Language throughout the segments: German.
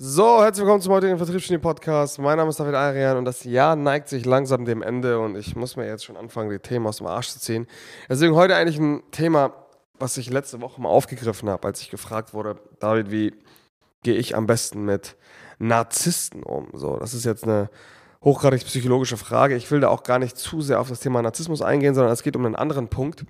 So, herzlich willkommen zum heutigen Vertriebsgenie Podcast. Mein Name ist David Arian und das Jahr neigt sich langsam dem Ende und ich muss mir jetzt schon anfangen, die Themen aus dem Arsch zu ziehen. Deswegen heute eigentlich ein Thema, was ich letzte Woche mal aufgegriffen habe, als ich gefragt wurde, David, wie gehe ich am besten mit Narzissten um? So, das ist jetzt eine hochgradig psychologische Frage. Ich will da auch gar nicht zu sehr auf das Thema Narzissmus eingehen, sondern es geht um einen anderen Punkt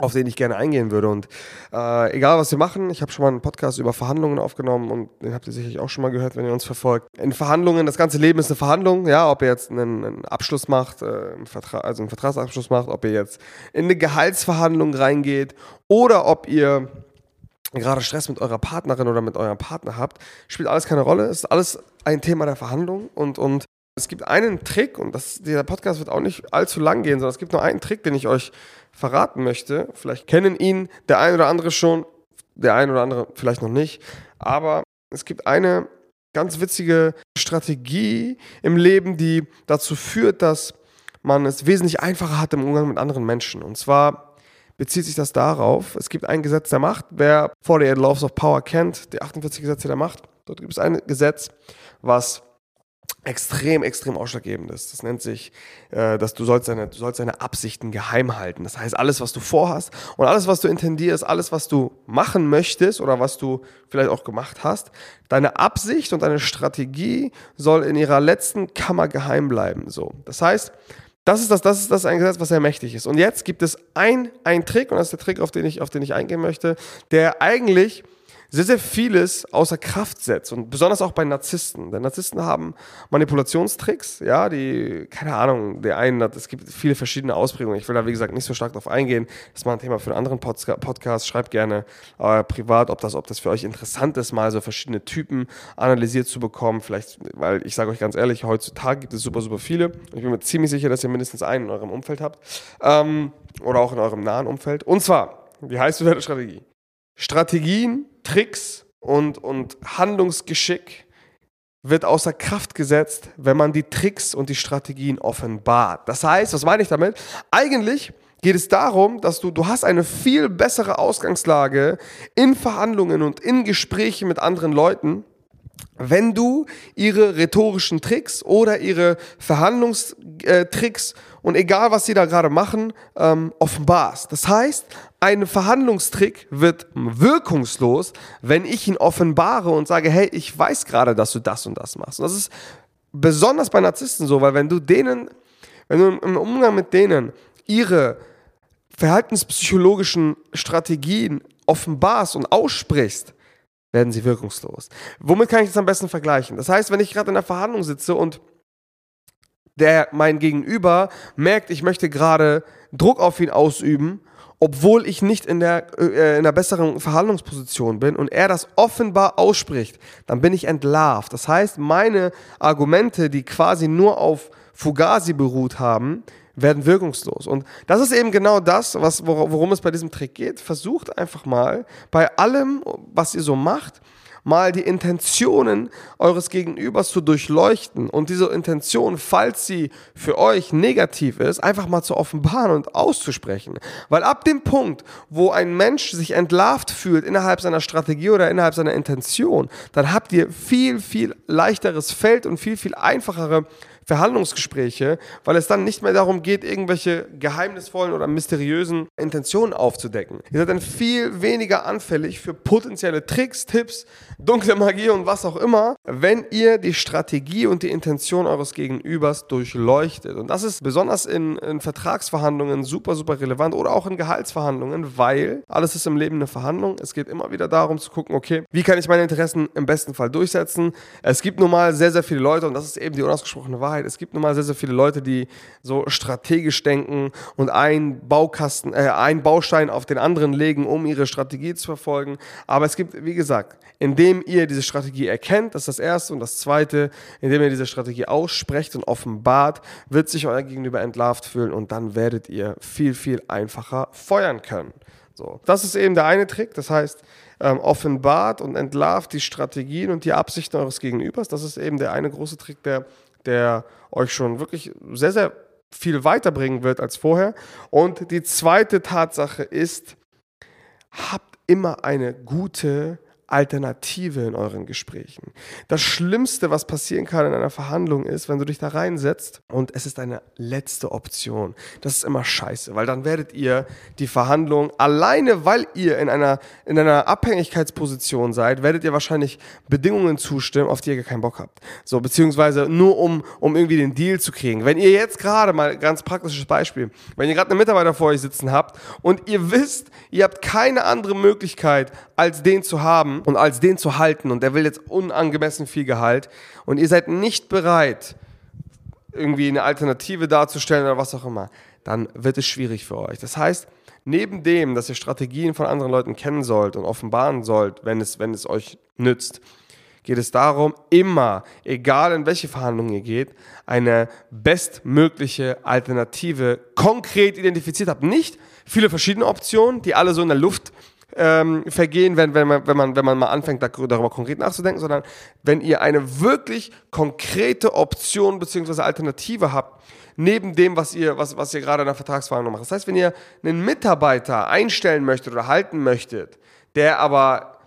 auf den ich gerne eingehen würde. Und äh, egal, was wir machen, ich habe schon mal einen Podcast über Verhandlungen aufgenommen und den habt ihr sicherlich auch schon mal gehört, wenn ihr uns verfolgt. In Verhandlungen, das ganze Leben ist eine Verhandlung, ja, ob ihr jetzt einen, einen Abschluss macht, äh, einen Vertrag, also einen Vertragsabschluss macht, ob ihr jetzt in eine Gehaltsverhandlung reingeht oder ob ihr gerade Stress mit eurer Partnerin oder mit eurem Partner habt, spielt alles keine Rolle. Es ist alles ein Thema der Verhandlung und, und es gibt einen Trick, und das, dieser Podcast wird auch nicht allzu lang gehen, sondern es gibt nur einen Trick, den ich euch verraten möchte. Vielleicht kennen ihn der ein oder andere schon, der ein oder andere vielleicht noch nicht. Aber es gibt eine ganz witzige Strategie im Leben, die dazu führt, dass man es wesentlich einfacher hat im Umgang mit anderen Menschen. Und zwar bezieht sich das darauf, es gibt ein Gesetz der Macht. Wer 48 Laws of Power kennt, die 48 Gesetze der Macht, dort gibt es ein Gesetz, was extrem, extrem ausschlaggebend ist. Das nennt sich, äh, dass du sollst, deine, du sollst deine Absichten geheim halten. Das heißt, alles, was du vorhast und alles, was du intendierst, alles, was du machen möchtest oder was du vielleicht auch gemacht hast, deine Absicht und deine Strategie soll in ihrer letzten Kammer geheim bleiben. So. Das heißt, das ist das, das ist das ein Gesetz, was sehr mächtig ist. Und jetzt gibt es ein, ein Trick, und das ist der Trick, auf den ich, auf den ich eingehen möchte, der eigentlich sehr, sehr vieles außer Kraft setzt und besonders auch bei Narzissten. Denn Narzissten haben Manipulationstricks, ja, die, keine Ahnung, der einen hat, es gibt viele verschiedene Ausprägungen. Ich will da, wie gesagt, nicht so stark drauf eingehen. Das ist mal ein Thema für einen anderen Podcast. Schreibt gerne äh, privat, ob das, ob das für euch interessant ist, mal so verschiedene Typen analysiert zu bekommen. Vielleicht, weil ich sage euch ganz ehrlich, heutzutage gibt es super, super viele. Ich bin mir ziemlich sicher, dass ihr mindestens einen in eurem Umfeld habt. Ähm, oder auch in eurem nahen Umfeld. Und zwar, wie heißt deine Strategie? Strategien, Tricks und, und Handlungsgeschick wird außer Kraft gesetzt, wenn man die Tricks und die Strategien offenbart. Das heißt, was meine ich damit? Eigentlich geht es darum, dass du, du hast eine viel bessere Ausgangslage in Verhandlungen und in Gesprächen mit anderen Leuten, wenn du ihre rhetorischen Tricks oder ihre Verhandlungstricks und egal was sie da gerade machen, ähm, offenbarst. Das heißt, ein Verhandlungstrick wird wirkungslos, wenn ich ihn offenbare und sage, hey, ich weiß gerade, dass du das und das machst. Und das ist besonders bei Narzissten so, weil wenn du denen, wenn du im Umgang mit denen ihre verhaltenspsychologischen Strategien offenbarst und aussprichst, werden sie wirkungslos. Womit kann ich das am besten vergleichen? Das heißt, wenn ich gerade in einer Verhandlung sitze und der mein Gegenüber merkt, ich möchte gerade Druck auf ihn ausüben, obwohl ich nicht in der äh, in einer besseren Verhandlungsposition bin und er das offenbar ausspricht, dann bin ich entlarvt. Das heißt, meine Argumente, die quasi nur auf Fugazi beruht haben, werden wirkungslos. Und das ist eben genau das, was, worum es bei diesem Trick geht. Versucht einfach mal bei allem, was ihr so macht, mal die Intentionen eures Gegenübers zu durchleuchten und diese Intention, falls sie für euch negativ ist, einfach mal zu offenbaren und auszusprechen. Weil ab dem Punkt, wo ein Mensch sich entlarvt fühlt innerhalb seiner Strategie oder innerhalb seiner Intention, dann habt ihr viel, viel leichteres Feld und viel, viel einfachere Verhandlungsgespräche, weil es dann nicht mehr darum geht, irgendwelche geheimnisvollen oder mysteriösen Intentionen aufzudecken. Ihr seid dann viel weniger anfällig für potenzielle Tricks, Tipps, dunkle Magie und was auch immer, wenn ihr die Strategie und die Intention eures Gegenübers durchleuchtet. Und das ist besonders in, in Vertragsverhandlungen super, super relevant oder auch in Gehaltsverhandlungen, weil alles ist im Leben eine Verhandlung. Es geht immer wieder darum zu gucken, okay, wie kann ich meine Interessen im besten Fall durchsetzen? Es gibt nun mal sehr, sehr viele Leute und das ist eben die unausgesprochene Wahrheit. Es gibt nun mal sehr, sehr viele Leute, die so strategisch denken und einen Baukasten, äh, einen Baustein auf den anderen legen, um ihre Strategie zu verfolgen. Aber es gibt, wie gesagt, indem ihr diese Strategie erkennt, das ist das Erste. Und das Zweite, indem ihr diese Strategie aussprecht und offenbart, wird sich euer Gegenüber entlarvt fühlen und dann werdet ihr viel, viel einfacher feuern können. So. Das ist eben der eine Trick. Das heißt, ähm, offenbart und entlarvt die Strategien und die Absichten eures Gegenübers. Das ist eben der eine große Trick, der der euch schon wirklich sehr, sehr viel weiterbringen wird als vorher. Und die zweite Tatsache ist, habt immer eine gute Alternative in euren Gesprächen. Das Schlimmste, was passieren kann in einer Verhandlung ist, wenn du dich da reinsetzt und es ist eine letzte Option. Das ist immer scheiße, weil dann werdet ihr die Verhandlung alleine, weil ihr in einer, in einer Abhängigkeitsposition seid, werdet ihr wahrscheinlich Bedingungen zustimmen, auf die ihr keinen Bock habt. So, beziehungsweise nur um, um irgendwie den Deal zu kriegen. Wenn ihr jetzt gerade mal ganz praktisches Beispiel, wenn ihr gerade einen Mitarbeiter vor euch sitzen habt und ihr wisst, ihr habt keine andere Möglichkeit, als den zu haben und als den zu halten und der will jetzt unangemessen viel Gehalt und ihr seid nicht bereit, irgendwie eine Alternative darzustellen oder was auch immer, dann wird es schwierig für euch. Das heißt, neben dem, dass ihr Strategien von anderen Leuten kennen sollt und offenbaren sollt, wenn es, wenn es euch nützt, geht es darum, immer, egal in welche Verhandlungen ihr geht, eine bestmögliche Alternative konkret identifiziert habt. Nicht viele verschiedene Optionen, die alle so in der Luft ähm, vergehen, wenn, wenn, man, wenn, man, wenn man mal anfängt, darüber konkret nachzudenken, sondern wenn ihr eine wirklich konkrete Option bzw. Alternative habt, neben dem, was ihr, was, was ihr gerade in der Vertragsverhandlung macht. Das heißt, wenn ihr einen Mitarbeiter einstellen möchtet oder halten möchtet, der aber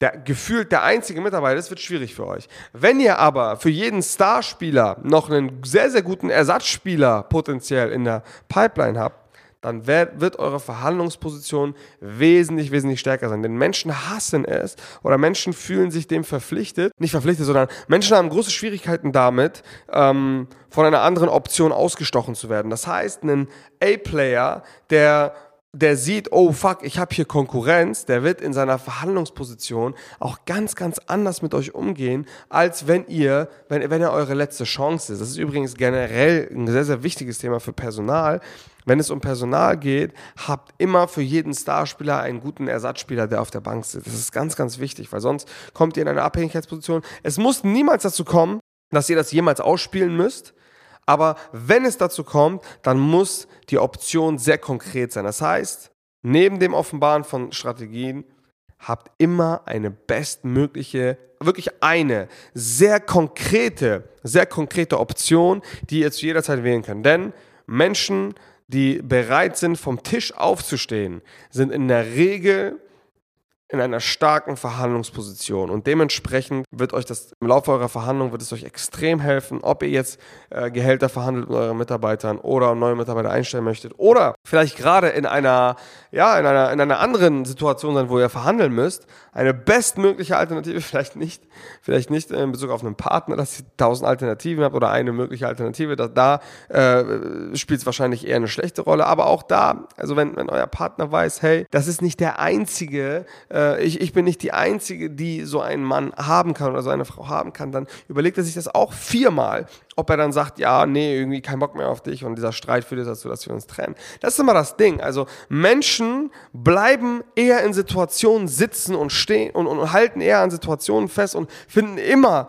der gefühlt der einzige Mitarbeiter ist, wird schwierig für euch. Wenn ihr aber für jeden Starspieler noch einen sehr, sehr guten Ersatzspieler potenziell in der Pipeline habt, dann wird eure Verhandlungsposition wesentlich, wesentlich stärker sein. Denn Menschen hassen es oder Menschen fühlen sich dem verpflichtet, nicht verpflichtet, sondern Menschen haben große Schwierigkeiten damit, ähm, von einer anderen Option ausgestochen zu werden. Das heißt, ein A-Player, der der sieht, oh fuck, ich habe hier Konkurrenz, der wird in seiner Verhandlungsposition auch ganz, ganz anders mit euch umgehen, als wenn ihr, wenn, wenn er eure letzte Chance ist. Das ist übrigens generell ein sehr, sehr wichtiges Thema für Personal. Wenn es um Personal geht, habt immer für jeden Starspieler einen guten Ersatzspieler, der auf der Bank sitzt. Das ist ganz, ganz wichtig, weil sonst kommt ihr in eine Abhängigkeitsposition. Es muss niemals dazu kommen, dass ihr das jemals ausspielen müsst. Aber wenn es dazu kommt, dann muss die Option sehr konkret sein. Das heißt, neben dem Offenbaren von Strategien habt immer eine bestmögliche, wirklich eine sehr konkrete, sehr konkrete Option, die ihr zu jeder Zeit wählen könnt. Denn Menschen, die bereit sind, vom Tisch aufzustehen, sind in der Regel in einer starken Verhandlungsposition. Und dementsprechend wird euch das im Laufe eurer Verhandlung wird es euch extrem helfen, ob ihr jetzt äh, Gehälter verhandelt mit euren Mitarbeitern oder neue Mitarbeiter einstellen möchtet oder vielleicht gerade in einer ja in einer in einer anderen Situation sein, wo ihr verhandeln müsst, eine bestmögliche Alternative vielleicht nicht vielleicht nicht in Bezug auf einen Partner, dass ihr tausend Alternativen habt oder eine mögliche Alternative, da, da äh, spielt es wahrscheinlich eher eine schlechte Rolle, aber auch da, also wenn wenn euer Partner weiß, hey, das ist nicht der einzige äh, äh, ich, ich bin nicht die Einzige, die so einen Mann haben kann oder so eine Frau haben kann, dann überlegt er sich das auch viermal, ob er dann sagt, ja, nee, irgendwie kein Bock mehr auf dich und dieser Streit führt dazu, dass wir uns trennen. Das ist immer das Ding. Also Menschen bleiben eher in Situationen sitzen und stehen und, und halten eher an Situationen fest und finden immer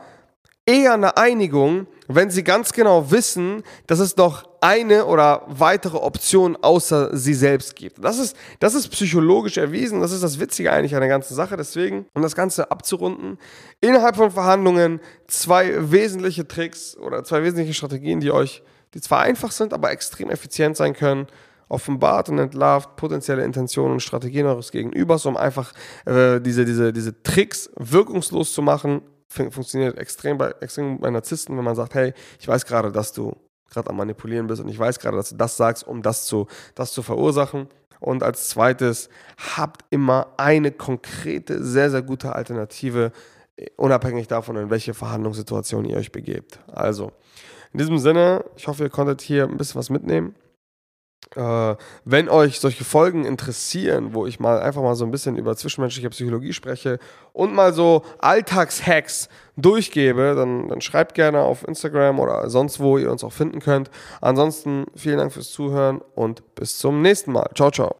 eher eine Einigung, wenn sie ganz genau wissen, dass es noch eine oder weitere Option außer sie selbst gibt. Das ist, das ist psychologisch erwiesen. Das ist das Witzige eigentlich an der ganzen Sache. Deswegen, um das Ganze abzurunden, innerhalb von Verhandlungen zwei wesentliche Tricks oder zwei wesentliche Strategien, die euch, die zwar einfach sind, aber extrem effizient sein können offenbart und entlarvt potenzielle Intentionen und Strategien eures Gegenübers, um einfach äh, diese, diese, diese Tricks wirkungslos zu machen, funktioniert extrem bei, extrem bei Narzissten, wenn man sagt, hey, ich weiß gerade, dass du gerade am Manipulieren bist und ich weiß gerade, dass du das sagst, um das zu, das zu verursachen. Und als zweites, habt immer eine konkrete, sehr, sehr gute Alternative, unabhängig davon, in welche Verhandlungssituation ihr euch begebt. Also, in diesem Sinne, ich hoffe, ihr konntet hier ein bisschen was mitnehmen. Äh, wenn euch solche Folgen interessieren, wo ich mal einfach mal so ein bisschen über zwischenmenschliche Psychologie spreche und mal so Alltagshacks durchgebe, dann, dann schreibt gerne auf Instagram oder sonst wo ihr uns auch finden könnt. Ansonsten vielen Dank fürs Zuhören und bis zum nächsten Mal. Ciao, ciao.